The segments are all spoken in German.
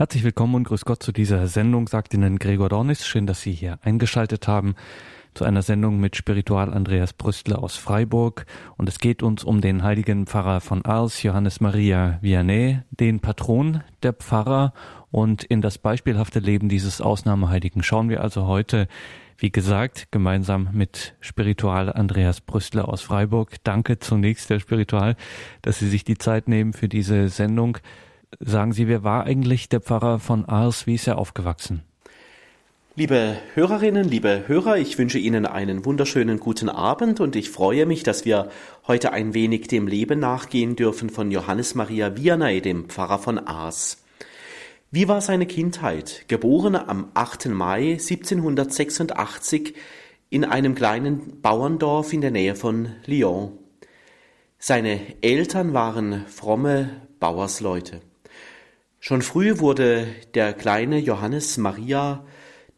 Herzlich willkommen und grüß Gott zu dieser Sendung, sagt Ihnen Gregor Dornis. Schön, dass Sie hier eingeschaltet haben zu einer Sendung mit Spiritual Andreas Brüstler aus Freiburg. Und es geht uns um den heiligen Pfarrer von Ars, Johannes Maria Vianney, den Patron der Pfarrer. Und in das beispielhafte Leben dieses Ausnahmeheiligen schauen wir also heute, wie gesagt, gemeinsam mit Spiritual Andreas Brüstler aus Freiburg. Danke zunächst, Herr Spiritual, dass Sie sich die Zeit nehmen für diese Sendung. Sagen Sie, wer war eigentlich der Pfarrer von Ars? Wie ist er aufgewachsen? Liebe Hörerinnen, liebe Hörer, ich wünsche Ihnen einen wunderschönen guten Abend und ich freue mich, dass wir heute ein wenig dem Leben nachgehen dürfen von Johannes Maria Vianney, dem Pfarrer von Ars. Wie war seine Kindheit? Geboren am 8. Mai 1786 in einem kleinen Bauerndorf in der Nähe von Lyon. Seine Eltern waren fromme Bauersleute. Schon früh wurde der kleine Johannes Maria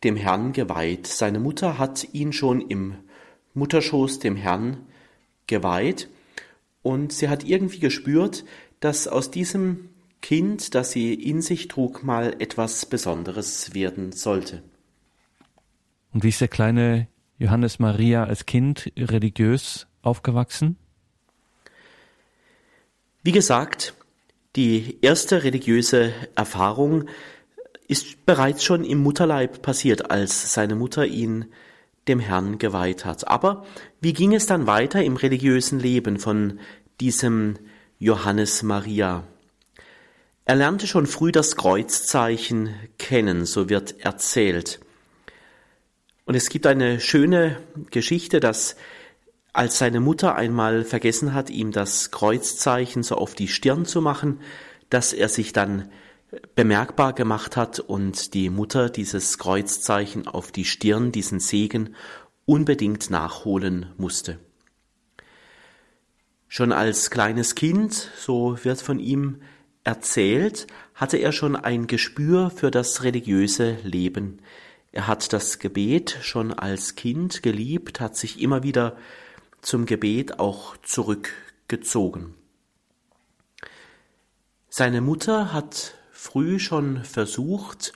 dem Herrn geweiht. Seine Mutter hat ihn schon im Mutterschoß dem Herrn geweiht und sie hat irgendwie gespürt, dass aus diesem Kind, das sie in sich trug, mal etwas Besonderes werden sollte. Und wie ist der kleine Johannes Maria als Kind religiös aufgewachsen? Wie gesagt, die erste religiöse Erfahrung ist bereits schon im Mutterleib passiert, als seine Mutter ihn dem Herrn geweiht hat. Aber wie ging es dann weiter im religiösen Leben von diesem Johannes Maria? Er lernte schon früh das Kreuzzeichen kennen, so wird erzählt. Und es gibt eine schöne Geschichte, dass als seine Mutter einmal vergessen hat, ihm das Kreuzzeichen so auf die Stirn zu machen, dass er sich dann bemerkbar gemacht hat und die Mutter dieses Kreuzzeichen auf die Stirn, diesen Segen, unbedingt nachholen musste. Schon als kleines Kind, so wird von ihm erzählt, hatte er schon ein Gespür für das religiöse Leben. Er hat das Gebet schon als Kind geliebt, hat sich immer wieder zum Gebet auch zurückgezogen. Seine Mutter hat früh schon versucht,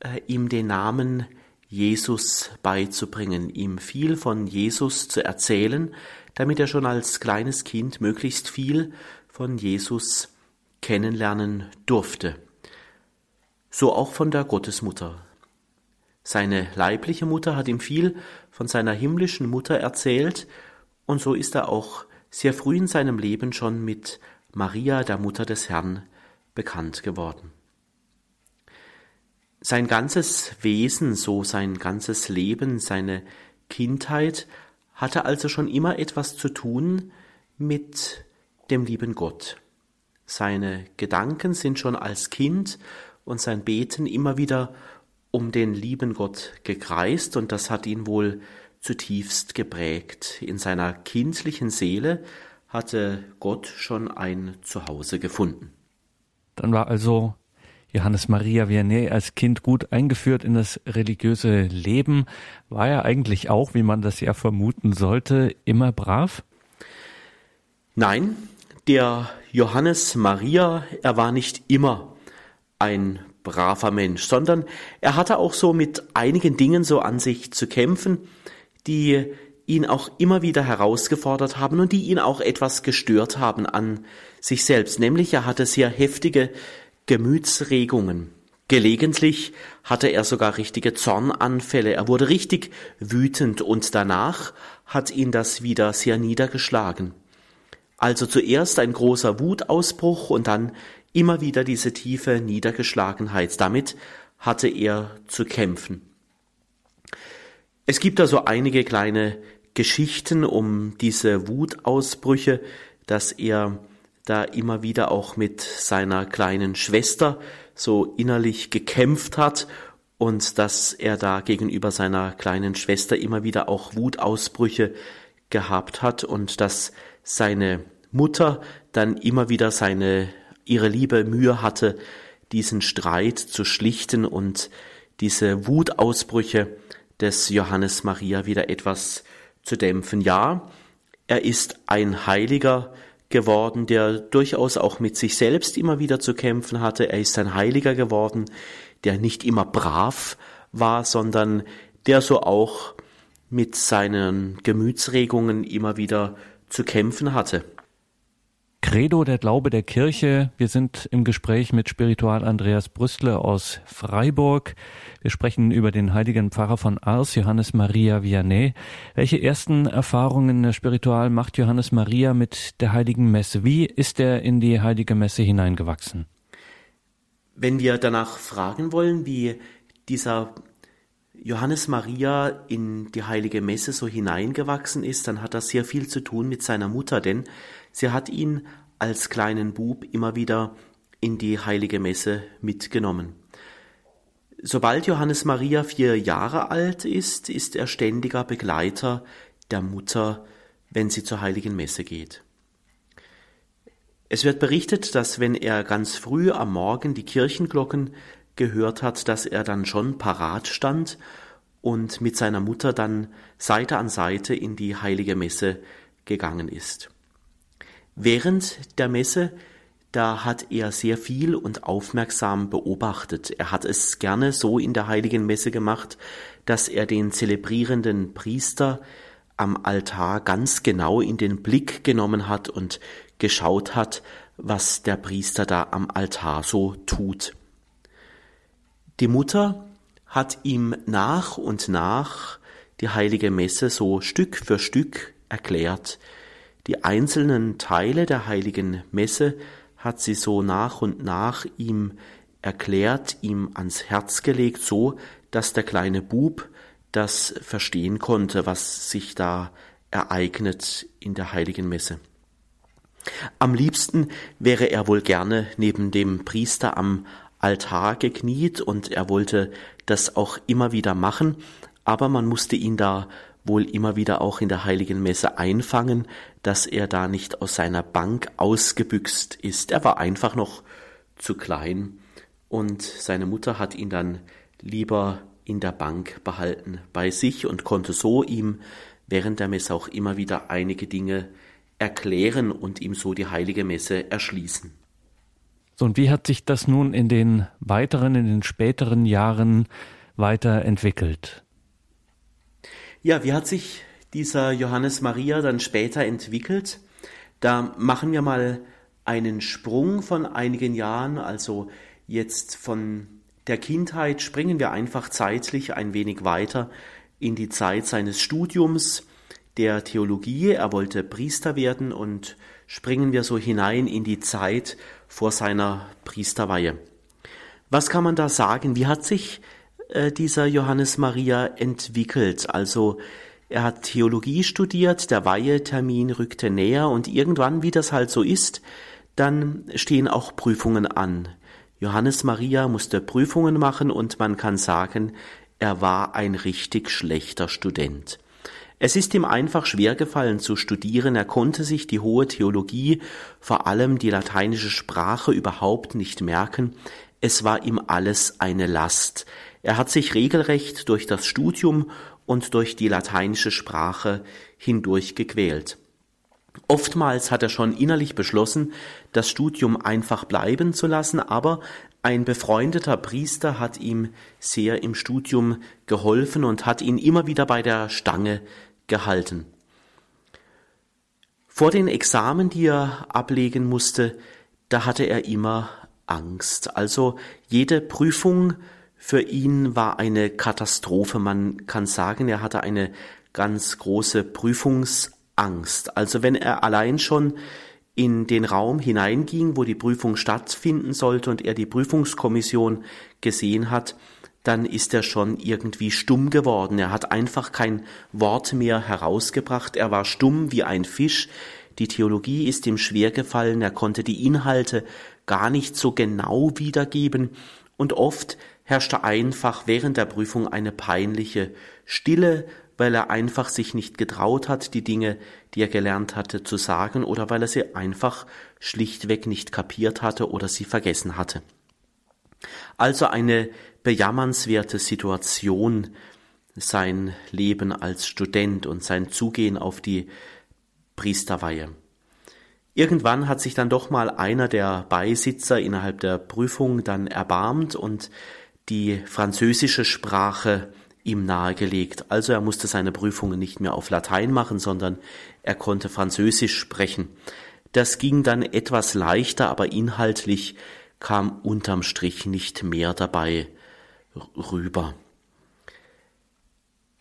äh, ihm den Namen Jesus beizubringen, ihm viel von Jesus zu erzählen, damit er schon als kleines Kind möglichst viel von Jesus kennenlernen durfte. So auch von der Gottesmutter. Seine leibliche Mutter hat ihm viel von seiner himmlischen Mutter erzählt und so ist er auch sehr früh in seinem Leben schon mit Maria, der Mutter des Herrn, bekannt geworden. Sein ganzes Wesen, so sein ganzes Leben, seine Kindheit hatte also schon immer etwas zu tun mit dem lieben Gott. Seine Gedanken sind schon als Kind und sein Beten immer wieder um den lieben Gott gekreist und das hat ihn wohl zutiefst geprägt. In seiner kindlichen Seele hatte Gott schon ein Zuhause gefunden. Dann war also Johannes Maria Vianney als Kind gut eingeführt in das religiöse Leben. War er eigentlich auch, wie man das ja vermuten sollte, immer brav? Nein, der Johannes Maria, er war nicht immer ein braver Mensch, sondern er hatte auch so mit einigen Dingen so an sich zu kämpfen, die ihn auch immer wieder herausgefordert haben und die ihn auch etwas gestört haben an sich selbst. Nämlich er hatte sehr heftige Gemütsregungen. Gelegentlich hatte er sogar richtige Zornanfälle. Er wurde richtig wütend und danach hat ihn das wieder sehr niedergeschlagen. Also zuerst ein großer Wutausbruch und dann immer wieder diese tiefe Niedergeschlagenheit. Damit hatte er zu kämpfen. Es gibt da so einige kleine Geschichten um diese Wutausbrüche, dass er da immer wieder auch mit seiner kleinen Schwester so innerlich gekämpft hat und dass er da gegenüber seiner kleinen Schwester immer wieder auch Wutausbrüche gehabt hat und dass seine Mutter dann immer wieder seine ihre liebe Mühe hatte, diesen Streit zu schlichten und diese Wutausbrüche des Johannes Maria wieder etwas zu dämpfen. Ja, er ist ein Heiliger geworden, der durchaus auch mit sich selbst immer wieder zu kämpfen hatte. Er ist ein Heiliger geworden, der nicht immer brav war, sondern der so auch mit seinen Gemütsregungen immer wieder zu kämpfen hatte. Credo, der Glaube der Kirche. Wir sind im Gespräch mit Spiritual Andreas Brüstle aus Freiburg. Wir sprechen über den heiligen Pfarrer von Ars, Johannes Maria Vianney. Welche ersten Erfahrungen Spiritual macht Johannes Maria mit der heiligen Messe? Wie ist er in die heilige Messe hineingewachsen? Wenn wir danach fragen wollen, wie dieser Johannes Maria in die heilige Messe so hineingewachsen ist, dann hat das sehr viel zu tun mit seiner Mutter, denn sie hat ihn als kleinen Bub immer wieder in die heilige Messe mitgenommen. Sobald Johannes Maria vier Jahre alt ist, ist er ständiger Begleiter der Mutter, wenn sie zur heiligen Messe geht. Es wird berichtet, dass wenn er ganz früh am Morgen die Kirchenglocken gehört hat, dass er dann schon parat stand und mit seiner Mutter dann Seite an Seite in die heilige Messe gegangen ist. Während der Messe, da hat er sehr viel und aufmerksam beobachtet. Er hat es gerne so in der heiligen Messe gemacht, dass er den zelebrierenden Priester am Altar ganz genau in den Blick genommen hat und geschaut hat, was der Priester da am Altar so tut. Die Mutter hat ihm nach und nach die heilige Messe so Stück für Stück erklärt. Die einzelnen Teile der heiligen Messe hat sie so nach und nach ihm erklärt, ihm ans Herz gelegt, so dass der kleine Bub das verstehen konnte, was sich da ereignet in der heiligen Messe. Am liebsten wäre er wohl gerne neben dem Priester am Altar gekniet und er wollte das auch immer wieder machen, aber man musste ihn da wohl immer wieder auch in der heiligen Messe einfangen, dass er da nicht aus seiner Bank ausgebüxt ist. Er war einfach noch zu klein und seine Mutter hat ihn dann lieber in der Bank behalten bei sich und konnte so ihm während der Messe auch immer wieder einige Dinge erklären und ihm so die heilige Messe erschließen. So, und wie hat sich das nun in den weiteren, in den späteren Jahren weiterentwickelt? Ja, wie hat sich dieser Johannes Maria dann später entwickelt? Da machen wir mal einen Sprung von einigen Jahren, also jetzt von der Kindheit springen wir einfach zeitlich ein wenig weiter in die Zeit seines Studiums der Theologie. Er wollte Priester werden und springen wir so hinein in die Zeit vor seiner Priesterweihe. Was kann man da sagen? Wie hat sich äh, dieser Johannes Maria entwickelt? Also er hat Theologie studiert, der Weihetermin rückte näher und irgendwann, wie das halt so ist, dann stehen auch Prüfungen an. Johannes Maria musste Prüfungen machen und man kann sagen, er war ein richtig schlechter Student. Es ist ihm einfach schwer gefallen zu studieren, er konnte sich die hohe Theologie, vor allem die lateinische Sprache überhaupt nicht merken, es war ihm alles eine Last. Er hat sich regelrecht durch das Studium und durch die lateinische Sprache hindurch gequält. Oftmals hat er schon innerlich beschlossen, das Studium einfach bleiben zu lassen, aber ein befreundeter Priester hat ihm sehr im Studium geholfen und hat ihn immer wieder bei der Stange gehalten. Vor den Examen, die er ablegen musste, da hatte er immer Angst. Also jede Prüfung für ihn war eine Katastrophe. Man kann sagen, er hatte eine ganz große Prüfungsangst. Also wenn er allein schon in den Raum hineinging, wo die Prüfung stattfinden sollte und er die Prüfungskommission gesehen hat, dann ist er schon irgendwie stumm geworden. Er hat einfach kein Wort mehr herausgebracht. Er war stumm wie ein Fisch. Die Theologie ist ihm schwer gefallen. Er konnte die Inhalte gar nicht so genau wiedergeben. Und oft herrschte einfach während der Prüfung eine peinliche Stille, weil er einfach sich nicht getraut hat, die Dinge, die er gelernt hatte, zu sagen oder weil er sie einfach schlichtweg nicht kapiert hatte oder sie vergessen hatte. Also eine bejammernswerte Situation, sein Leben als Student und sein Zugehen auf die Priesterweihe. Irgendwann hat sich dann doch mal einer der Beisitzer innerhalb der Prüfung dann erbarmt und die französische Sprache ihm nahegelegt. Also er musste seine Prüfungen nicht mehr auf Latein machen, sondern er konnte Französisch sprechen. Das ging dann etwas leichter, aber inhaltlich kam unterm Strich nicht mehr dabei rüber.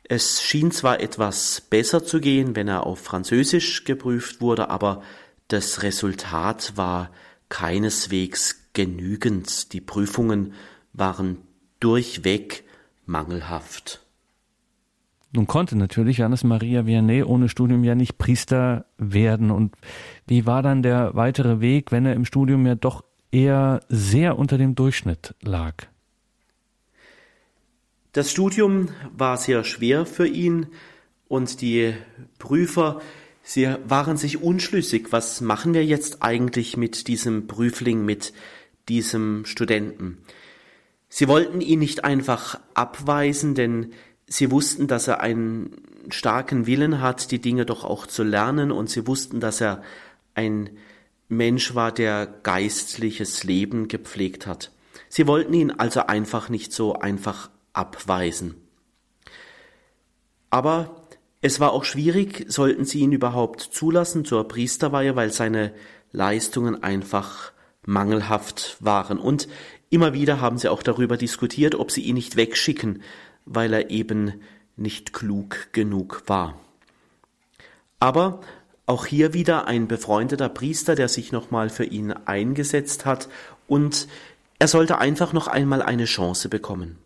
Es schien zwar etwas besser zu gehen, wenn er auf Französisch geprüft wurde, aber das Resultat war keineswegs genügend. Die Prüfungen waren durchweg mangelhaft. Nun konnte natürlich Johannes Maria Vianney ohne Studium ja nicht Priester werden. Und wie war dann der weitere Weg, wenn er im Studium ja doch eher sehr unter dem Durchschnitt lag? Das Studium war sehr schwer für ihn und die Prüfer Sie waren sich unschlüssig, was machen wir jetzt eigentlich mit diesem Prüfling, mit diesem Studenten. Sie wollten ihn nicht einfach abweisen, denn sie wussten, dass er einen starken Willen hat, die Dinge doch auch zu lernen, und sie wussten, dass er ein Mensch war, der geistliches Leben gepflegt hat. Sie wollten ihn also einfach nicht so einfach abweisen. Aber es war auch schwierig, sollten sie ihn überhaupt zulassen zur Priesterweihe, weil seine Leistungen einfach mangelhaft waren. Und immer wieder haben sie auch darüber diskutiert, ob sie ihn nicht wegschicken, weil er eben nicht klug genug war. Aber auch hier wieder ein befreundeter Priester, der sich nochmal für ihn eingesetzt hat und er sollte einfach noch einmal eine Chance bekommen.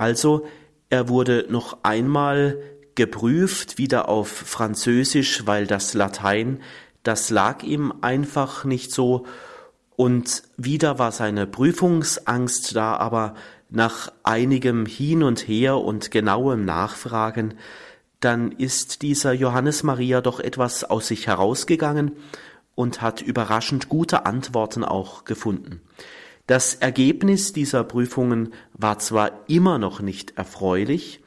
Also, er wurde noch einmal geprüft, wieder auf Französisch, weil das Latein, das lag ihm einfach nicht so. Und wieder war seine Prüfungsangst da, aber nach einigem Hin und Her und genauem Nachfragen, dann ist dieser Johannes Maria doch etwas aus sich herausgegangen und hat überraschend gute Antworten auch gefunden. Das Ergebnis dieser Prüfungen war zwar immer noch nicht erfreulich,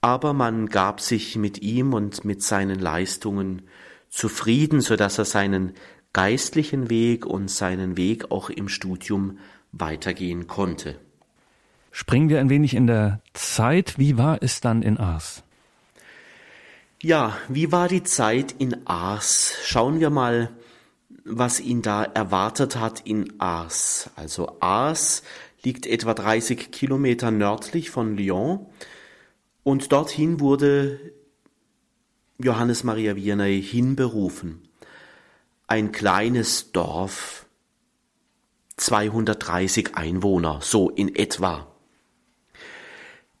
aber man gab sich mit ihm und mit seinen Leistungen zufrieden, so dass er seinen geistlichen Weg und seinen Weg auch im Studium weitergehen konnte. Springen wir ein wenig in der Zeit. Wie war es dann in Ars? Ja, wie war die Zeit in Ars? Schauen wir mal, was ihn da erwartet hat in Ars. Also Ars liegt etwa 30 Kilometer nördlich von Lyon und dorthin wurde Johannes Maria Vianney hinberufen. Ein kleines Dorf, 230 Einwohner, so in etwa.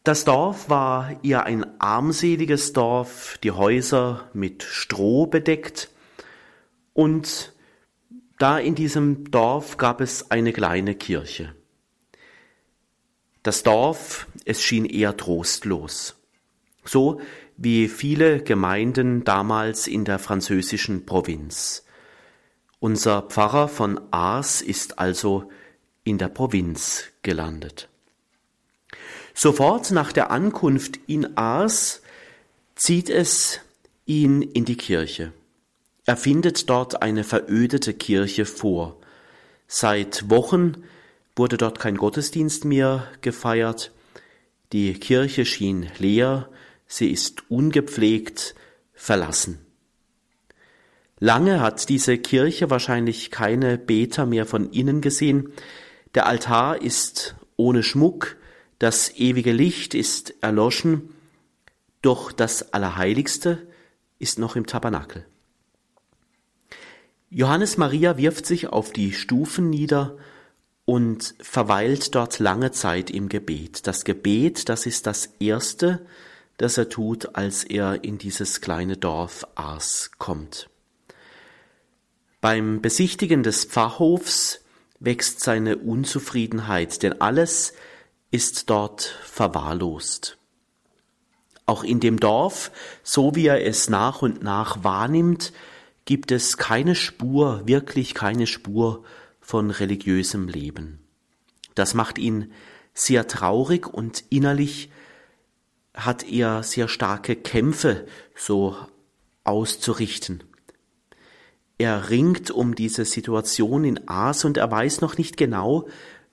Das Dorf war eher ein armseliges Dorf, die Häuser mit Stroh bedeckt und da in diesem Dorf gab es eine kleine Kirche. Das Dorf, es schien eher trostlos. So wie viele Gemeinden damals in der französischen Provinz. Unser Pfarrer von Ars ist also in der Provinz gelandet. Sofort nach der Ankunft in Ars zieht es ihn in die Kirche. Er findet dort eine verödete Kirche vor. Seit Wochen wurde dort kein Gottesdienst mehr gefeiert, die Kirche schien leer, sie ist ungepflegt, verlassen. Lange hat diese Kirche wahrscheinlich keine Beter mehr von innen gesehen, der Altar ist ohne Schmuck, das ewige Licht ist erloschen, doch das Allerheiligste ist noch im Tabernakel. Johannes Maria wirft sich auf die Stufen nieder und verweilt dort lange Zeit im Gebet. Das Gebet, das ist das Erste, das er tut, als er in dieses kleine Dorf Ars kommt. Beim Besichtigen des Pfarrhofs wächst seine Unzufriedenheit, denn alles ist dort verwahrlost. Auch in dem Dorf, so wie er es nach und nach wahrnimmt, gibt es keine Spur, wirklich keine Spur von religiösem Leben. Das macht ihn sehr traurig und innerlich hat er sehr starke Kämpfe so auszurichten. Er ringt um diese Situation in Aas und er weiß noch nicht genau,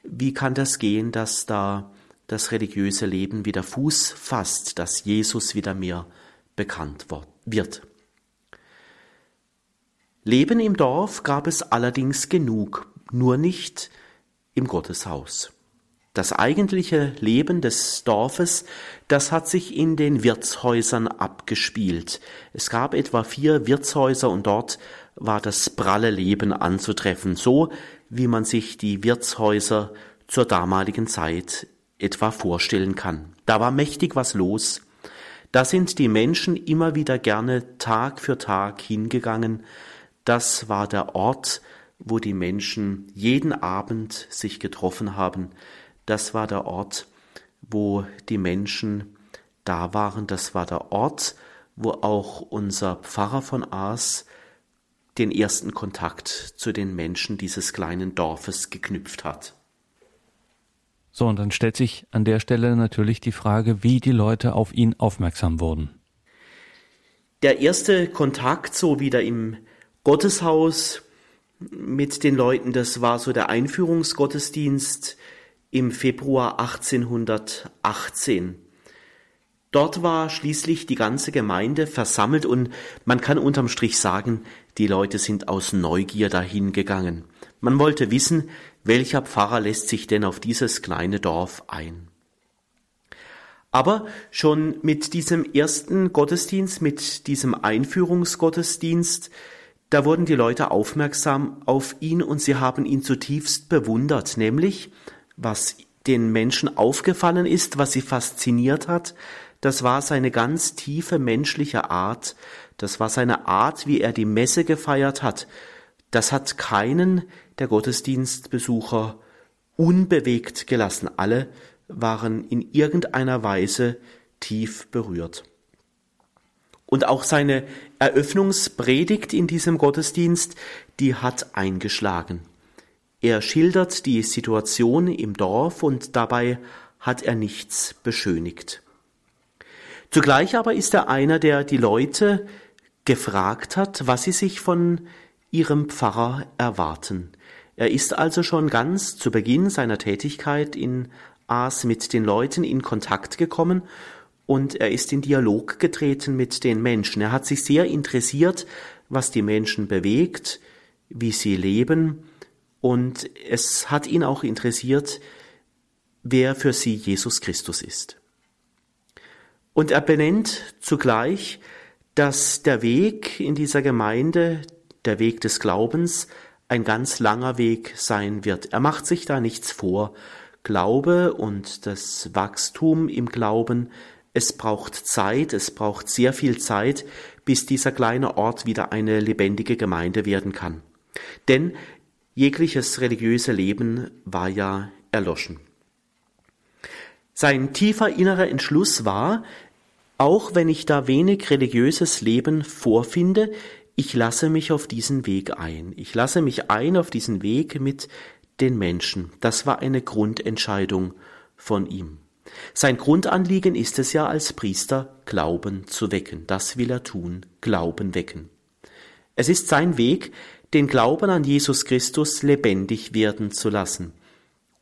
wie kann das gehen, dass da das religiöse Leben wieder Fuß fasst, dass Jesus wieder mehr bekannt wird. Leben im Dorf gab es allerdings genug, nur nicht im Gotteshaus. Das eigentliche Leben des Dorfes, das hat sich in den Wirtshäusern abgespielt. Es gab etwa vier Wirtshäuser und dort war das pralle Leben anzutreffen, so wie man sich die Wirtshäuser zur damaligen Zeit etwa vorstellen kann. Da war mächtig was los. Da sind die Menschen immer wieder gerne Tag für Tag hingegangen. Das war der Ort, wo die Menschen jeden Abend sich getroffen haben. Das war der Ort, wo die Menschen da waren. Das war der Ort, wo auch unser Pfarrer von Aas den ersten Kontakt zu den Menschen dieses kleinen Dorfes geknüpft hat. So, und dann stellt sich an der Stelle natürlich die Frage, wie die Leute auf ihn aufmerksam wurden. Der erste Kontakt, so wieder im Gotteshaus mit den Leuten, das war so der Einführungsgottesdienst im Februar 1818. Dort war schließlich die ganze Gemeinde versammelt und man kann unterm Strich sagen, die Leute sind aus Neugier dahin gegangen. Man wollte wissen, welcher Pfarrer lässt sich denn auf dieses kleine Dorf ein? Aber schon mit diesem ersten Gottesdienst, mit diesem Einführungsgottesdienst, da wurden die Leute aufmerksam auf ihn und sie haben ihn zutiefst bewundert, nämlich was den Menschen aufgefallen ist, was sie fasziniert hat, das war seine ganz tiefe menschliche Art, das war seine Art, wie er die Messe gefeiert hat, das hat keinen der Gottesdienstbesucher unbewegt gelassen. Alle waren in irgendeiner Weise tief berührt. Und auch seine Eröffnungspredigt in diesem Gottesdienst, die hat eingeschlagen. Er schildert die Situation im Dorf und dabei hat er nichts beschönigt. Zugleich aber ist er einer, der die Leute gefragt hat, was sie sich von ihrem Pfarrer erwarten. Er ist also schon ganz zu Beginn seiner Tätigkeit in Aas mit den Leuten in Kontakt gekommen und er ist in Dialog getreten mit den Menschen. Er hat sich sehr interessiert, was die Menschen bewegt, wie sie leben und es hat ihn auch interessiert, wer für sie Jesus Christus ist. Und er benennt zugleich, dass der Weg in dieser Gemeinde, der Weg des Glaubens ein ganz langer Weg sein wird. Er macht sich da nichts vor. Glaube und das Wachstum im Glauben, es braucht Zeit, es braucht sehr viel Zeit, bis dieser kleine Ort wieder eine lebendige Gemeinde werden kann. Denn jegliches religiöse Leben war ja erloschen. Sein tiefer innerer Entschluss war, auch wenn ich da wenig religiöses Leben vorfinde, ich lasse mich auf diesen Weg ein. Ich lasse mich ein auf diesen Weg mit den Menschen. Das war eine Grundentscheidung von ihm. Sein Grundanliegen ist es ja als Priester, Glauben zu wecken. Das will er tun, Glauben wecken. Es ist sein Weg, den Glauben an Jesus Christus lebendig werden zu lassen.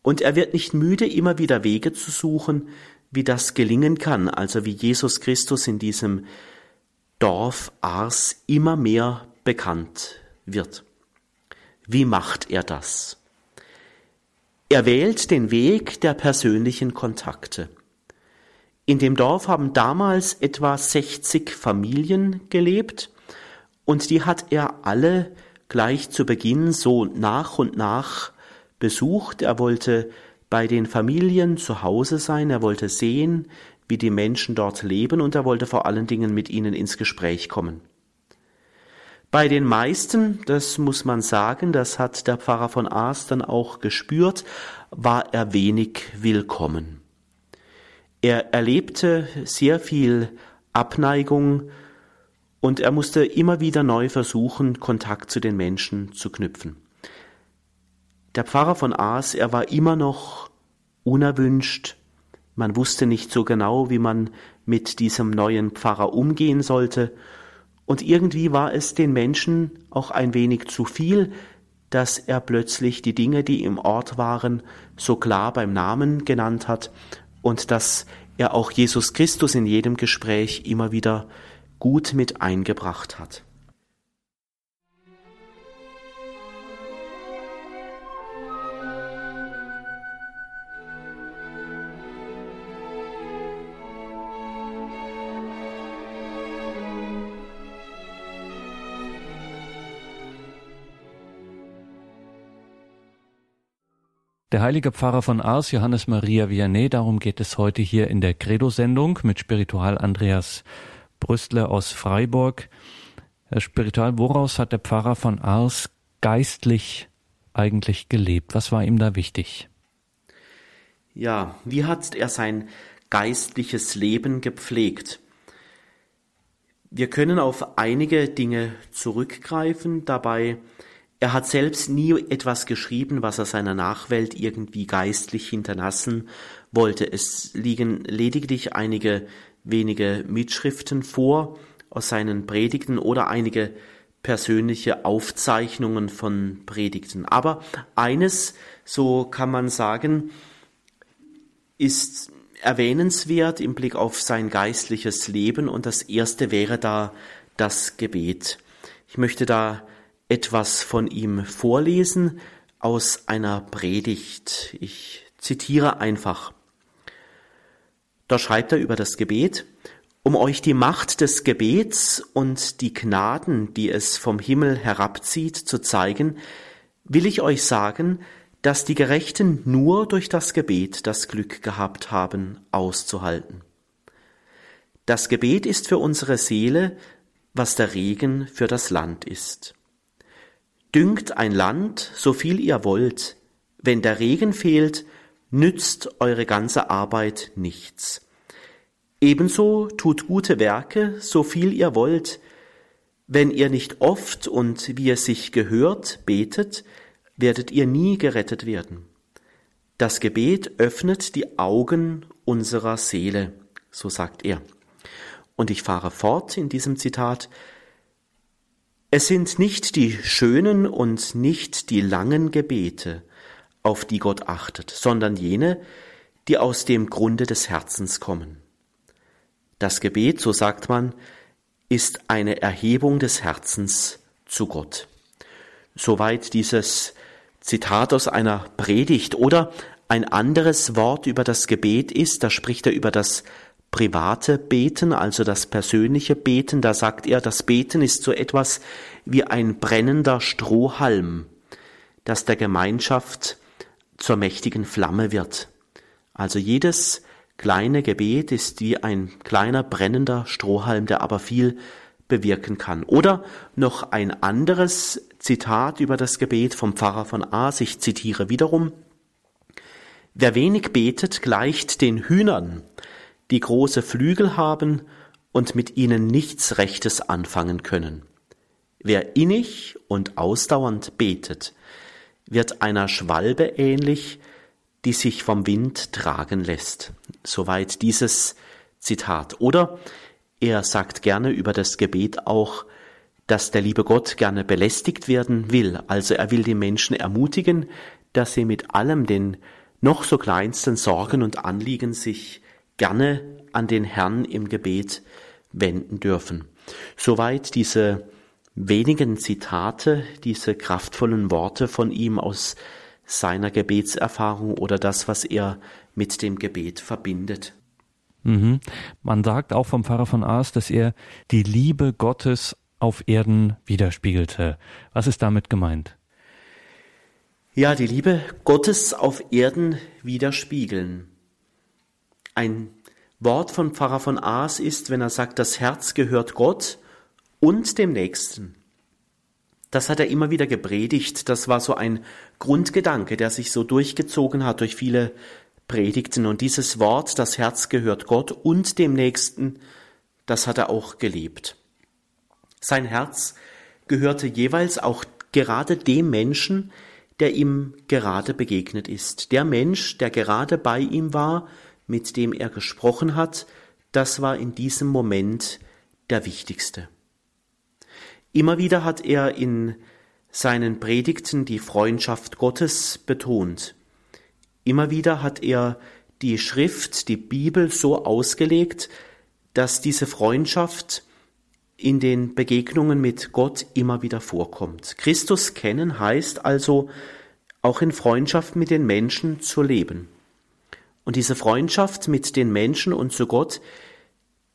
Und er wird nicht müde, immer wieder Wege zu suchen, wie das gelingen kann, also wie Jesus Christus in diesem Dorf Ars immer mehr bekannt wird. Wie macht er das? Er wählt den Weg der persönlichen Kontakte. In dem Dorf haben damals etwa 60 Familien gelebt und die hat er alle gleich zu Beginn so nach und nach besucht. Er wollte bei den Familien zu Hause sein, er wollte sehen, wie die Menschen dort leben und er wollte vor allen Dingen mit ihnen ins Gespräch kommen. Bei den meisten, das muss man sagen, das hat der Pfarrer von Aas dann auch gespürt, war er wenig willkommen. Er erlebte sehr viel Abneigung und er musste immer wieder neu versuchen, Kontakt zu den Menschen zu knüpfen. Der Pfarrer von Aas, er war immer noch unerwünscht, man wusste nicht so genau, wie man mit diesem neuen Pfarrer umgehen sollte, Und irgendwie war es den Menschen auch ein wenig zu viel, dass er plötzlich die Dinge, die im Ort waren, so klar beim Namen genannt hat und dass er auch Jesus Christus in jedem Gespräch immer wieder gut mit eingebracht hat. Der heilige Pfarrer von Ars, Johannes Maria Vianney, darum geht es heute hier in der Credo-Sendung mit Spiritual Andreas Brüstler aus Freiburg. Herr Spiritual, woraus hat der Pfarrer von Ars geistlich eigentlich gelebt? Was war ihm da wichtig? Ja, wie hat er sein geistliches Leben gepflegt? Wir können auf einige Dinge zurückgreifen, dabei er hat selbst nie etwas geschrieben, was er seiner Nachwelt irgendwie geistlich hinterlassen wollte. Es liegen lediglich einige wenige Mitschriften vor aus seinen Predigten oder einige persönliche Aufzeichnungen von Predigten. Aber eines, so kann man sagen, ist erwähnenswert im Blick auf sein geistliches Leben und das erste wäre da das Gebet. Ich möchte da etwas von ihm vorlesen aus einer Predigt. Ich zitiere einfach. Da schreibt er über das Gebet, um euch die Macht des Gebets und die Gnaden, die es vom Himmel herabzieht, zu zeigen, will ich euch sagen, dass die Gerechten nur durch das Gebet das Glück gehabt haben, auszuhalten. Das Gebet ist für unsere Seele, was der Regen für das Land ist. Düngt ein Land, so viel ihr wollt, wenn der Regen fehlt, nützt eure ganze Arbeit nichts. Ebenso tut gute Werke, so viel ihr wollt, wenn ihr nicht oft und wie es sich gehört betet, werdet ihr nie gerettet werden. Das Gebet öffnet die Augen unserer Seele, so sagt er. Und ich fahre fort in diesem Zitat, es sind nicht die schönen und nicht die langen Gebete, auf die Gott achtet, sondern jene, die aus dem Grunde des Herzens kommen. Das Gebet, so sagt man, ist eine Erhebung des Herzens zu Gott. Soweit dieses Zitat aus einer Predigt oder ein anderes Wort über das Gebet ist, da spricht er über das private Beten, also das persönliche Beten, da sagt er, das Beten ist so etwas wie ein brennender Strohhalm, das der Gemeinschaft zur mächtigen Flamme wird. Also jedes kleine Gebet ist wie ein kleiner brennender Strohhalm, der aber viel bewirken kann. Oder noch ein anderes Zitat über das Gebet vom Pfarrer von Aas, ich zitiere wiederum, Wer wenig betet, gleicht den Hühnern, die große Flügel haben und mit ihnen nichts Rechtes anfangen können. Wer innig und ausdauernd betet, wird einer Schwalbe ähnlich, die sich vom Wind tragen lässt. Soweit dieses Zitat. Oder er sagt gerne über das Gebet auch, dass der liebe Gott gerne belästigt werden will. Also er will die Menschen ermutigen, dass sie mit allem den noch so kleinsten Sorgen und Anliegen sich gerne an den Herrn im Gebet wenden dürfen. Soweit diese wenigen Zitate, diese kraftvollen Worte von ihm aus seiner Gebetserfahrung oder das, was er mit dem Gebet verbindet. Mhm. Man sagt auch vom Pfarrer von Aas, dass er die Liebe Gottes auf Erden widerspiegelte. Was ist damit gemeint? Ja, die Liebe Gottes auf Erden widerspiegeln. Ein Wort von Pfarrer von Aas ist, wenn er sagt, das Herz gehört Gott und dem Nächsten. Das hat er immer wieder gepredigt. Das war so ein Grundgedanke, der sich so durchgezogen hat durch viele Predigten. Und dieses Wort, das Herz gehört Gott und dem Nächsten, das hat er auch gelebt. Sein Herz gehörte jeweils auch gerade dem Menschen, der ihm gerade begegnet ist. Der Mensch, der gerade bei ihm war, mit dem er gesprochen hat, das war in diesem Moment der wichtigste. Immer wieder hat er in seinen Predigten die Freundschaft Gottes betont. Immer wieder hat er die Schrift, die Bibel so ausgelegt, dass diese Freundschaft in den Begegnungen mit Gott immer wieder vorkommt. Christus kennen heißt also auch in Freundschaft mit den Menschen zu leben. Und diese Freundschaft mit den Menschen und zu Gott,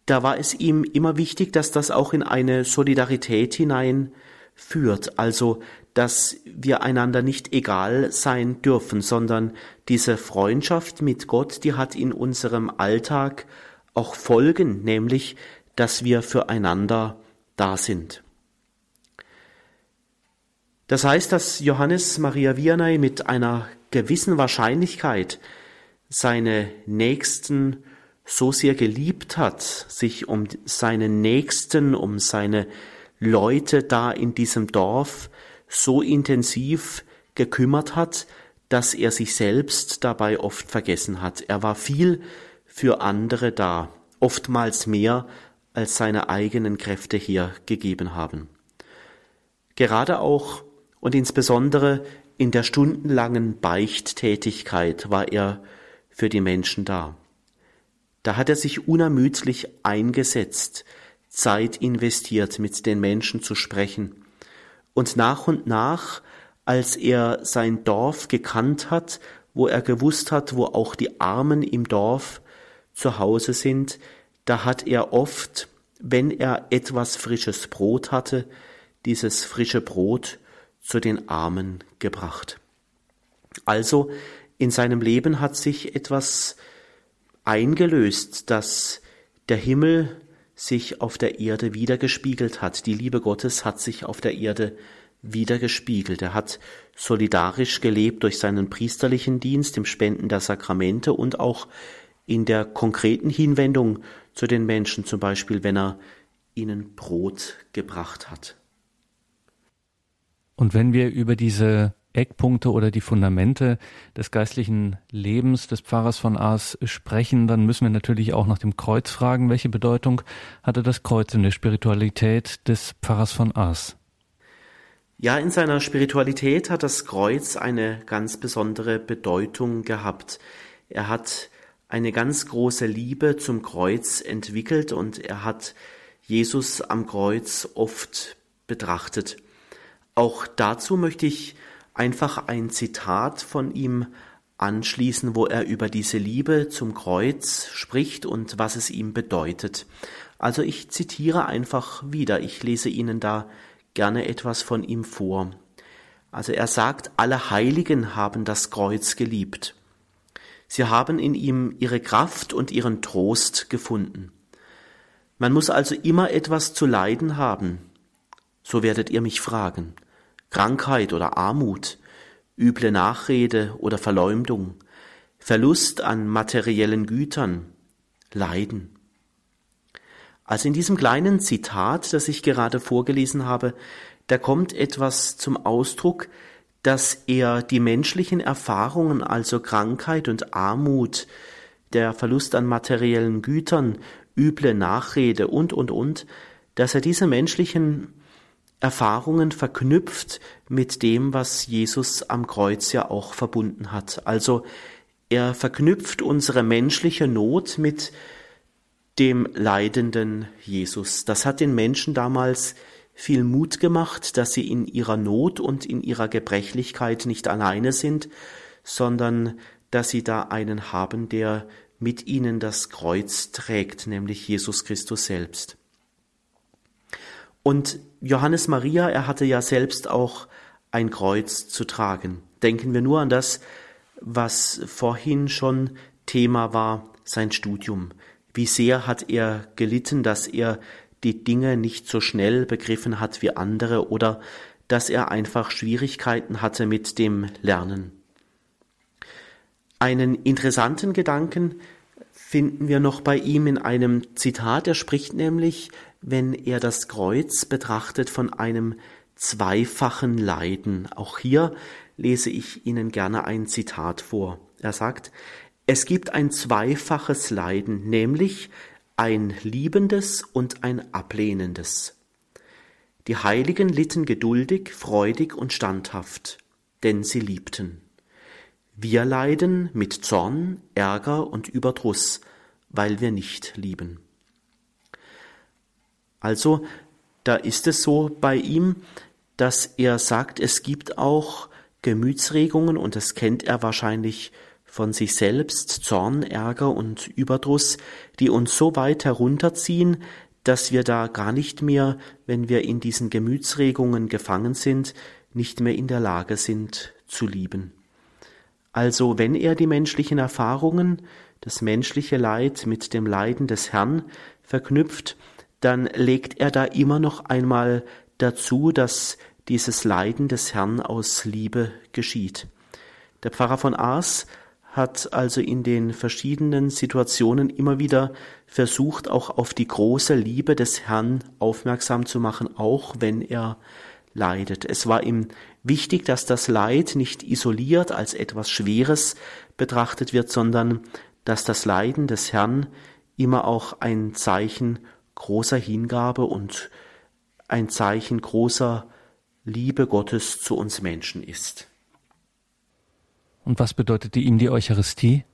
da war es ihm immer wichtig, dass das auch in eine Solidarität hinein führt, also dass wir einander nicht egal sein dürfen, sondern diese Freundschaft mit Gott, die hat in unserem Alltag auch Folgen, nämlich dass wir füreinander da sind. Das heißt, dass Johannes Maria Vianney mit einer gewissen Wahrscheinlichkeit seine Nächsten so sehr geliebt hat, sich um seine Nächsten, um seine Leute da in diesem Dorf so intensiv gekümmert hat, dass er sich selbst dabei oft vergessen hat. Er war viel für andere da, oftmals mehr, als seine eigenen Kräfte hier gegeben haben. Gerade auch und insbesondere in der stundenlangen Beichttätigkeit war er für die Menschen da. Da hat er sich unermüdlich eingesetzt, Zeit investiert, mit den Menschen zu sprechen. Und nach und nach, als er sein Dorf gekannt hat, wo er gewusst hat, wo auch die Armen im Dorf zu Hause sind, da hat er oft, wenn er etwas frisches Brot hatte, dieses frische Brot zu den Armen gebracht. Also in seinem Leben hat sich etwas eingelöst, dass der Himmel sich auf der Erde wiedergespiegelt hat. Die Liebe Gottes hat sich auf der Erde wiedergespiegelt. Er hat solidarisch gelebt durch seinen priesterlichen Dienst im Spenden der Sakramente und auch in der konkreten Hinwendung zu den Menschen, zum Beispiel wenn er ihnen Brot gebracht hat. Und wenn wir über diese Eckpunkte oder die Fundamente des geistlichen Lebens des Pfarrers von Aas sprechen, dann müssen wir natürlich auch nach dem Kreuz fragen, welche Bedeutung hatte das Kreuz in der Spiritualität des Pfarrers von Aas? Ja, in seiner Spiritualität hat das Kreuz eine ganz besondere Bedeutung gehabt. Er hat eine ganz große Liebe zum Kreuz entwickelt und er hat Jesus am Kreuz oft betrachtet. Auch dazu möchte ich einfach ein Zitat von ihm anschließen, wo er über diese Liebe zum Kreuz spricht und was es ihm bedeutet. Also ich zitiere einfach wieder, ich lese Ihnen da gerne etwas von ihm vor. Also er sagt, alle Heiligen haben das Kreuz geliebt. Sie haben in ihm ihre Kraft und ihren Trost gefunden. Man muss also immer etwas zu leiden haben. So werdet ihr mich fragen. Krankheit oder Armut, üble Nachrede oder Verleumdung, Verlust an materiellen Gütern, Leiden. Also in diesem kleinen Zitat, das ich gerade vorgelesen habe, da kommt etwas zum Ausdruck, dass er die menschlichen Erfahrungen, also Krankheit und Armut, der Verlust an materiellen Gütern, üble Nachrede und, und, und, dass er diese menschlichen Erfahrungen verknüpft mit dem, was Jesus am Kreuz ja auch verbunden hat. Also er verknüpft unsere menschliche Not mit dem leidenden Jesus. Das hat den Menschen damals viel Mut gemacht, dass sie in ihrer Not und in ihrer Gebrechlichkeit nicht alleine sind, sondern dass sie da einen haben, der mit ihnen das Kreuz trägt, nämlich Jesus Christus selbst. Und Johannes Maria, er hatte ja selbst auch ein Kreuz zu tragen. Denken wir nur an das, was vorhin schon Thema war, sein Studium. Wie sehr hat er gelitten, dass er die Dinge nicht so schnell begriffen hat wie andere oder dass er einfach Schwierigkeiten hatte mit dem Lernen. Einen interessanten Gedanken finden wir noch bei ihm in einem Zitat. Er spricht nämlich, wenn er das Kreuz betrachtet, von einem zweifachen Leiden. Auch hier lese ich Ihnen gerne ein Zitat vor. Er sagt, es gibt ein zweifaches Leiden, nämlich ein liebendes und ein ablehnendes. Die Heiligen litten geduldig, freudig und standhaft, denn sie liebten. Wir leiden mit Zorn, Ärger und Überdruss, weil wir nicht lieben. Also, da ist es so bei ihm, dass er sagt, es gibt auch Gemütsregungen und das kennt er wahrscheinlich von sich selbst, Zorn, Ärger und Überdruss, die uns so weit herunterziehen, dass wir da gar nicht mehr, wenn wir in diesen Gemütsregungen gefangen sind, nicht mehr in der Lage sind zu lieben. Also wenn er die menschlichen Erfahrungen, das menschliche Leid mit dem Leiden des Herrn verknüpft, dann legt er da immer noch einmal dazu, dass dieses Leiden des Herrn aus Liebe geschieht. Der Pfarrer von Aas hat also in den verschiedenen Situationen immer wieder versucht, auch auf die große Liebe des Herrn aufmerksam zu machen, auch wenn er leidet. Es war ihm wichtig, dass das Leid nicht isoliert als etwas Schweres betrachtet wird, sondern dass das Leiden des Herrn immer auch ein Zeichen großer Hingabe und ein Zeichen großer Liebe Gottes zu uns Menschen ist. Und was bedeutete ihm die Eucharistie?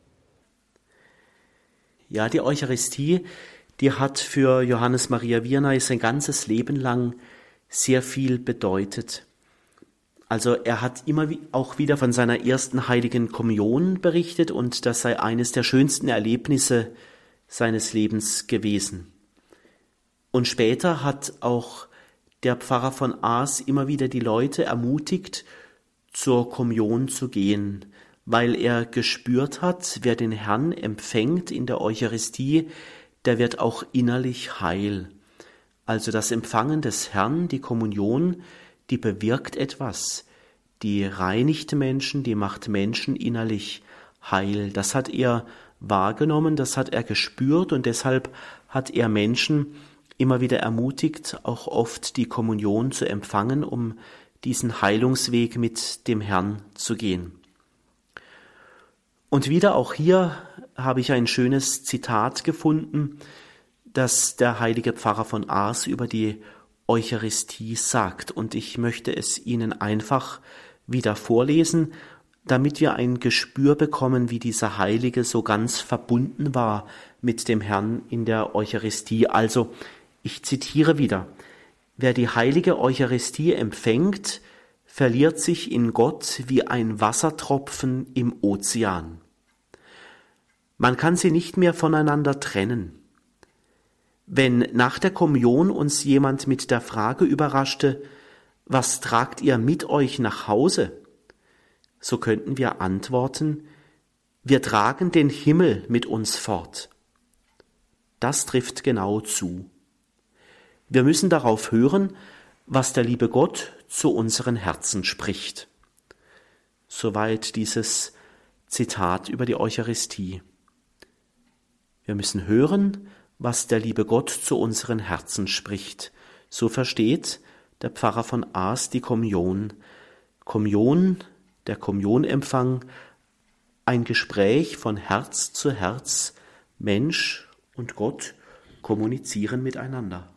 Ja, die Eucharistie, die hat für Johannes Maria Vierney sein ganzes Leben lang sehr viel bedeutet. Also er hat immer auch wieder von seiner ersten heiligen Kommunion berichtet und das sei eines der schönsten Erlebnisse seines Lebens gewesen. Und später hat auch der Pfarrer von Aas immer wieder die Leute ermutigt, zur Kommunion zu gehen, weil er gespürt hat, wer den Herrn empfängt in der Eucharistie, der wird auch innerlich heil. Also das Empfangen des Herrn, die Kommunion, die bewirkt etwas, die reinigt Menschen, die macht Menschen innerlich heil. Das hat er wahrgenommen, das hat er gespürt und deshalb hat er Menschen immer wieder ermutigt, auch oft die Kommunion zu empfangen, um diesen Heilungsweg mit dem Herrn zu gehen. Und wieder auch hier habe ich ein schönes Zitat gefunden, das der heilige Pfarrer von Ars über die Eucharistie sagt. Und ich möchte es Ihnen einfach wieder vorlesen, damit wir ein Gespür bekommen, wie dieser Heilige so ganz verbunden war mit dem Herrn in der Eucharistie. Also, ich zitiere wieder, wer die heilige Eucharistie empfängt, verliert sich in Gott wie ein Wassertropfen im Ozean. Man kann sie nicht mehr voneinander trennen. Wenn nach der Kommunion uns jemand mit der Frage überraschte, was tragt ihr mit euch nach Hause? So könnten wir antworten, wir tragen den Himmel mit uns fort. Das trifft genau zu. Wir müssen darauf hören, was der liebe Gott zu unseren Herzen spricht. Soweit dieses Zitat über die Eucharistie. Wir müssen hören, was der liebe Gott zu unseren Herzen spricht. So versteht der Pfarrer von Aas die Kommunion. Kommunion, der Kommunionempfang, ein Gespräch von Herz zu Herz, Mensch und Gott kommunizieren miteinander.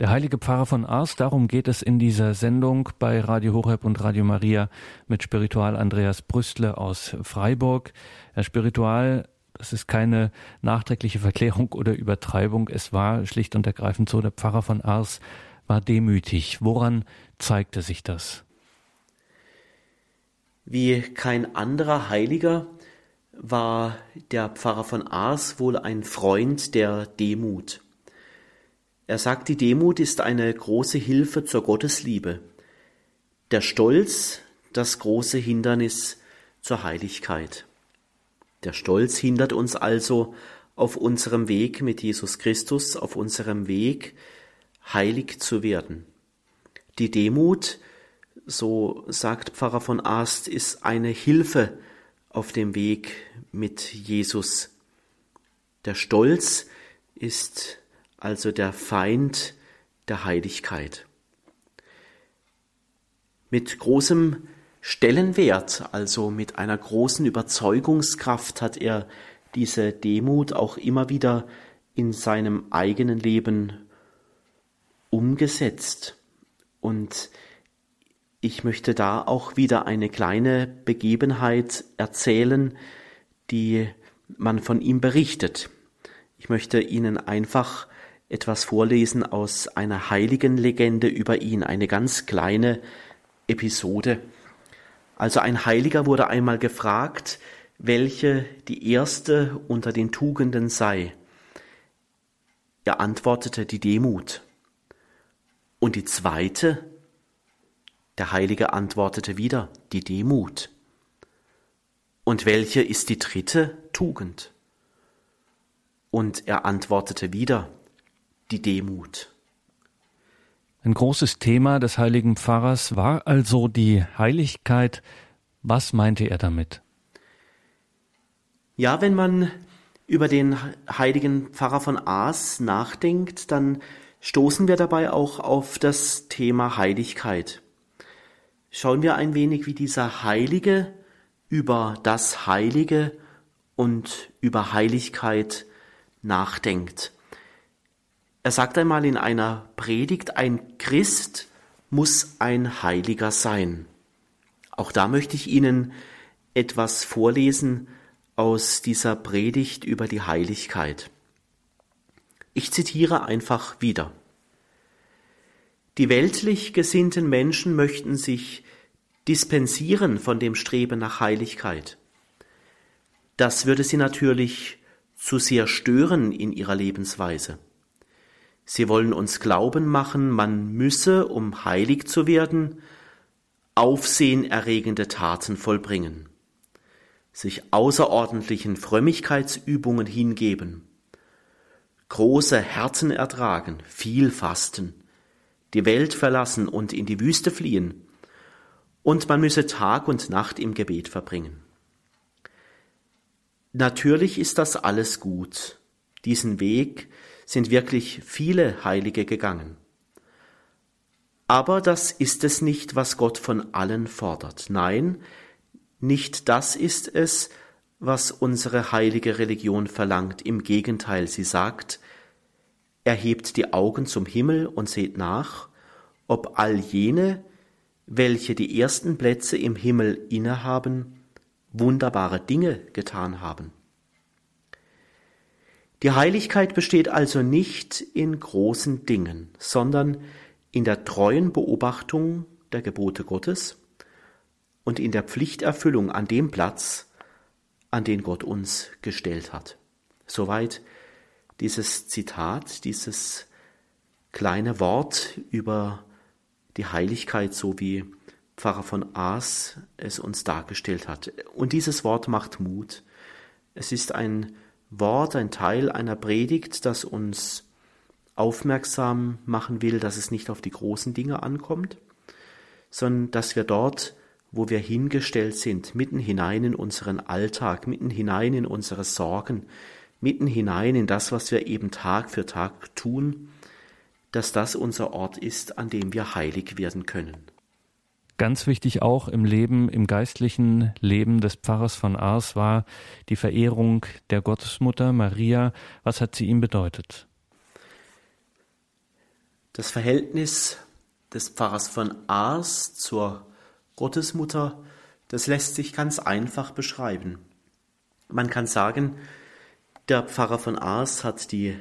Der heilige Pfarrer von Ars, darum geht es in dieser Sendung bei Radio Horeb und Radio Maria mit Spiritual Andreas Brüstle aus Freiburg. Herr Spiritual, das ist keine nachträgliche Verklärung oder Übertreibung. Es war schlicht und ergreifend so, der Pfarrer von Ars war demütig. Woran zeigte sich das? Wie kein anderer Heiliger war der Pfarrer von Ars wohl ein Freund der Demut. Er sagt, die Demut ist eine große Hilfe zur Gottesliebe. Der Stolz das große Hindernis zur Heiligkeit. Der Stolz hindert uns also auf unserem Weg mit Jesus Christus, auf unserem Weg heilig zu werden. Die Demut, so sagt Pfarrer von Ast, ist eine Hilfe auf dem Weg mit Jesus. Der Stolz ist also der Feind der Heiligkeit. Mit großem Stellenwert, also mit einer großen Überzeugungskraft hat er diese Demut auch immer wieder in seinem eigenen Leben umgesetzt. Und ich möchte da auch wieder eine kleine Begebenheit erzählen, die man von ihm berichtet. Ich möchte Ihnen einfach etwas vorlesen aus einer heiligen Legende über ihn, eine ganz kleine Episode. Also ein Heiliger wurde einmal gefragt, welche die erste unter den Tugenden sei. Er antwortete die Demut. Und die zweite? Der Heilige antwortete wieder die Demut. Und welche ist die dritte Tugend? Und er antwortete wieder die Demut. Ein großes Thema des heiligen Pfarrers war also die Heiligkeit. Was meinte er damit? Ja, wenn man über den heiligen Pfarrer von Aas nachdenkt, dann stoßen wir dabei auch auf das Thema Heiligkeit. Schauen wir ein wenig, wie dieser Heilige über das Heilige und über Heiligkeit nachdenkt. Er sagt einmal in einer Predigt, ein Christ muss ein Heiliger sein. Auch da möchte ich Ihnen etwas vorlesen aus dieser Predigt über die Heiligkeit. Ich zitiere einfach wieder. Die weltlich gesinnten Menschen möchten sich dispensieren von dem Streben nach Heiligkeit. Das würde sie natürlich zu sehr stören in ihrer Lebensweise. Sie wollen uns glauben machen, man müsse, um heilig zu werden, aufsehenerregende Taten vollbringen, sich außerordentlichen Frömmigkeitsübungen hingeben, große Härten ertragen, viel fasten, die Welt verlassen und in die Wüste fliehen, und man müsse Tag und Nacht im Gebet verbringen. Natürlich ist das alles gut. Diesen Weg sind wirklich viele Heilige gegangen. Aber das ist es nicht, was Gott von allen fordert. Nein, nicht das ist es, was unsere heilige Religion verlangt. Im Gegenteil, sie sagt, erhebt die Augen zum Himmel und seht nach, ob all jene, welche die ersten Plätze im Himmel innehaben, wunderbare Dinge getan haben. Die Heiligkeit besteht also nicht in großen Dingen, sondern in der treuen Beobachtung der Gebote Gottes und in der Pflichterfüllung an dem Platz, an den Gott uns gestellt hat. Soweit dieses Zitat, dieses kleine Wort über die Heiligkeit, so wie Pfarrer von Aas es uns dargestellt hat. Und dieses Wort macht Mut. Es ist ein Wort, ein Teil einer Predigt, das uns aufmerksam machen will, dass es nicht auf die großen Dinge ankommt, sondern dass wir dort, wo wir hingestellt sind, mitten hinein in unseren Alltag, mitten hinein in unsere Sorgen, mitten hinein in das, was wir eben Tag für Tag tun, dass das unser Ort ist, an dem wir heilig werden können. Ganz wichtig auch im Leben, im geistlichen Leben des Pfarrers von Ars war die Verehrung der Gottesmutter Maria. Was hat sie ihm bedeutet? Das Verhältnis des Pfarrers von Ars zur Gottesmutter, das lässt sich ganz einfach beschreiben. Man kann sagen, der Pfarrer von Ars hat die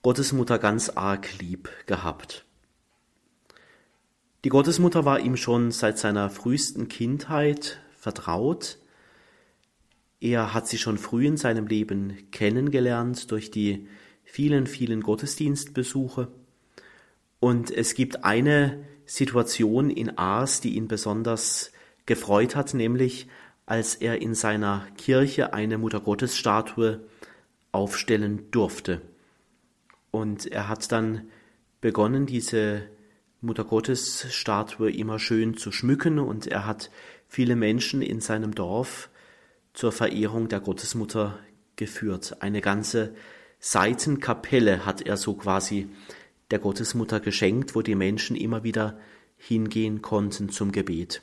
Gottesmutter ganz arg lieb gehabt. Die Gottesmutter war ihm schon seit seiner frühesten Kindheit vertraut. Er hat sie schon früh in seinem Leben kennengelernt durch die vielen, vielen Gottesdienstbesuche. Und es gibt eine Situation in Aas, die ihn besonders gefreut hat, nämlich als er in seiner Kirche eine Muttergottesstatue aufstellen durfte. Und er hat dann begonnen, diese Mutter Gottes Statue immer schön zu schmücken und er hat viele Menschen in seinem Dorf zur Verehrung der Gottesmutter geführt. Eine ganze Seitenkapelle hat er so quasi der Gottesmutter geschenkt, wo die Menschen immer wieder hingehen konnten zum Gebet.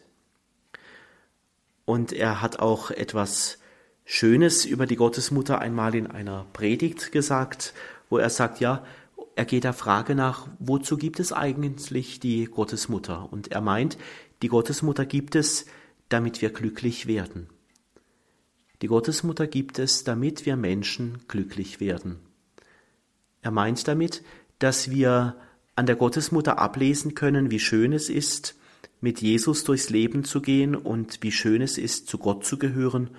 Und er hat auch etwas Schönes über die Gottesmutter einmal in einer Predigt gesagt, wo er sagt, ja, er geht der Frage nach, wozu gibt es eigentlich die Gottesmutter? Und er meint, die Gottesmutter gibt es, damit wir glücklich werden. Die Gottesmutter gibt es, damit wir Menschen glücklich werden. Er meint damit, dass wir an der Gottesmutter ablesen können, wie schön es ist, mit Jesus durchs Leben zu gehen und wie schön es ist, zu Gott zu gehören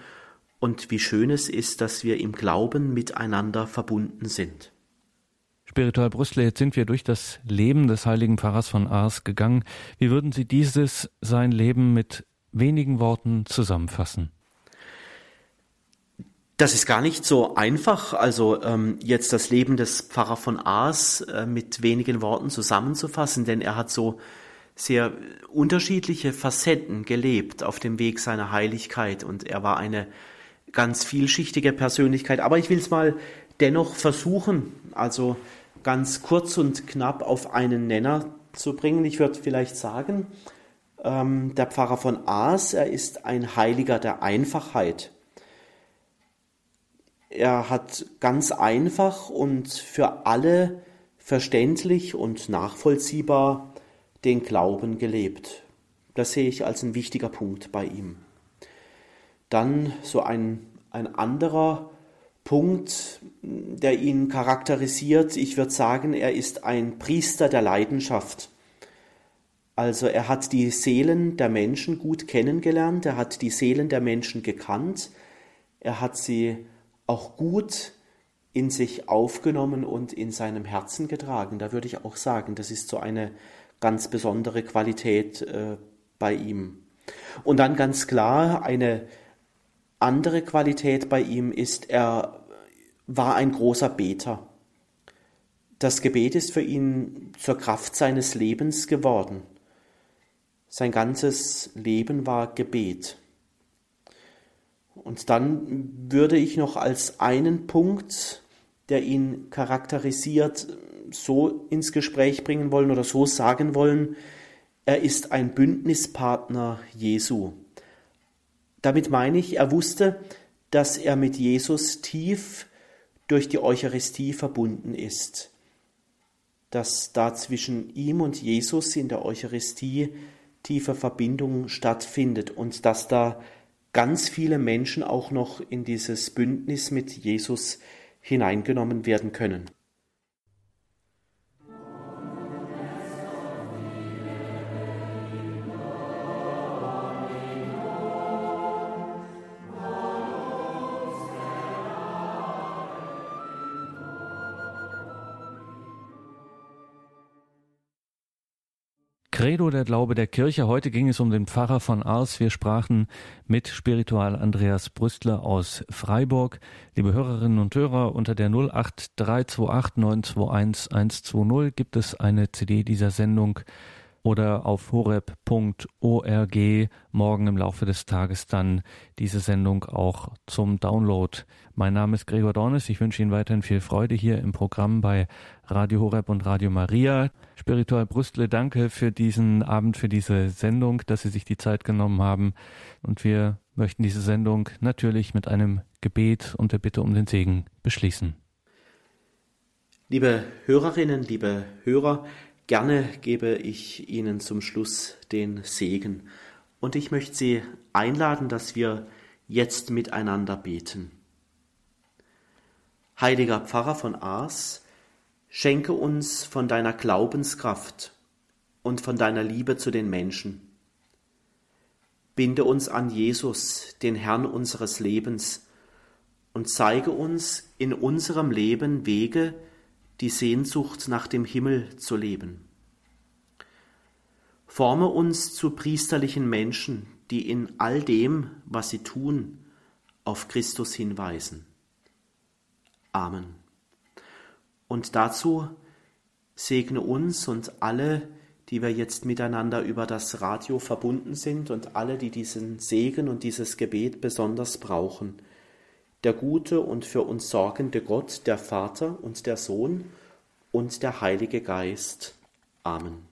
und wie schön es ist, dass wir im Glauben miteinander verbunden sind. Spiritual Brüssel, jetzt sind wir durch das Leben des heiligen Pfarrers von Ars gegangen. Wie würden Sie dieses, sein Leben mit wenigen Worten zusammenfassen? Das ist gar nicht so einfach, also ähm, jetzt das Leben des Pfarrer von Aas äh, mit wenigen Worten zusammenzufassen, denn er hat so sehr unterschiedliche Facetten gelebt auf dem Weg seiner Heiligkeit und er war eine ganz vielschichtige Persönlichkeit. Aber ich will es mal dennoch versuchen, also ganz kurz und knapp auf einen Nenner zu bringen. Ich würde vielleicht sagen, ähm, der Pfarrer von Aas, er ist ein Heiliger der Einfachheit. Er hat ganz einfach und für alle verständlich und nachvollziehbar den Glauben gelebt. Das sehe ich als ein wichtiger Punkt bei ihm. Dann so ein, ein anderer Punkt, der ihn charakterisiert. Ich würde sagen, er ist ein Priester der Leidenschaft. Also er hat die Seelen der Menschen gut kennengelernt, er hat die Seelen der Menschen gekannt, er hat sie auch gut in sich aufgenommen und in seinem Herzen getragen. Da würde ich auch sagen, das ist so eine ganz besondere Qualität äh, bei ihm. Und dann ganz klar, eine andere Qualität bei ihm ist, er war ein großer Beter. Das Gebet ist für ihn zur Kraft seines Lebens geworden. Sein ganzes Leben war Gebet. Und dann würde ich noch als einen Punkt, der ihn charakterisiert, so ins Gespräch bringen wollen oder so sagen wollen, er ist ein Bündnispartner Jesu. Damit meine ich, er wusste, dass er mit Jesus tief durch die Eucharistie verbunden ist, dass da zwischen ihm und Jesus in der Eucharistie tiefe Verbindung stattfindet und dass da ganz viele Menschen auch noch in dieses Bündnis mit Jesus hineingenommen werden können. Credo, der Glaube der Kirche. Heute ging es um den Pfarrer von Ars. Wir sprachen mit Spiritual Andreas Brüstler aus Freiburg. Liebe Hörerinnen und Hörer, unter der 08328 921 120 gibt es eine CD dieser Sendung oder auf horeb.org morgen im Laufe des Tages dann diese Sendung auch zum Download. Mein Name ist Gregor Dornes. Ich wünsche Ihnen weiterhin viel Freude hier im Programm bei Radio Horeb und Radio Maria. Spiritual Brüstle, danke für diesen Abend, für diese Sendung, dass Sie sich die Zeit genommen haben. Und wir möchten diese Sendung natürlich mit einem Gebet und der Bitte um den Segen beschließen. Liebe Hörerinnen, liebe Hörer, Gerne gebe ich Ihnen zum Schluss den Segen und ich möchte Sie einladen, dass wir jetzt miteinander beten. Heiliger Pfarrer von Aas, schenke uns von deiner Glaubenskraft und von deiner Liebe zu den Menschen. Binde uns an Jesus, den Herrn unseres Lebens, und zeige uns in unserem Leben Wege, die Sehnsucht nach dem Himmel zu leben. Forme uns zu priesterlichen Menschen, die in all dem, was sie tun, auf Christus hinweisen. Amen. Und dazu segne uns und alle, die wir jetzt miteinander über das Radio verbunden sind und alle, die diesen Segen und dieses Gebet besonders brauchen, der gute und für uns sorgende Gott, der Vater und der Sohn und der Heilige Geist. Amen.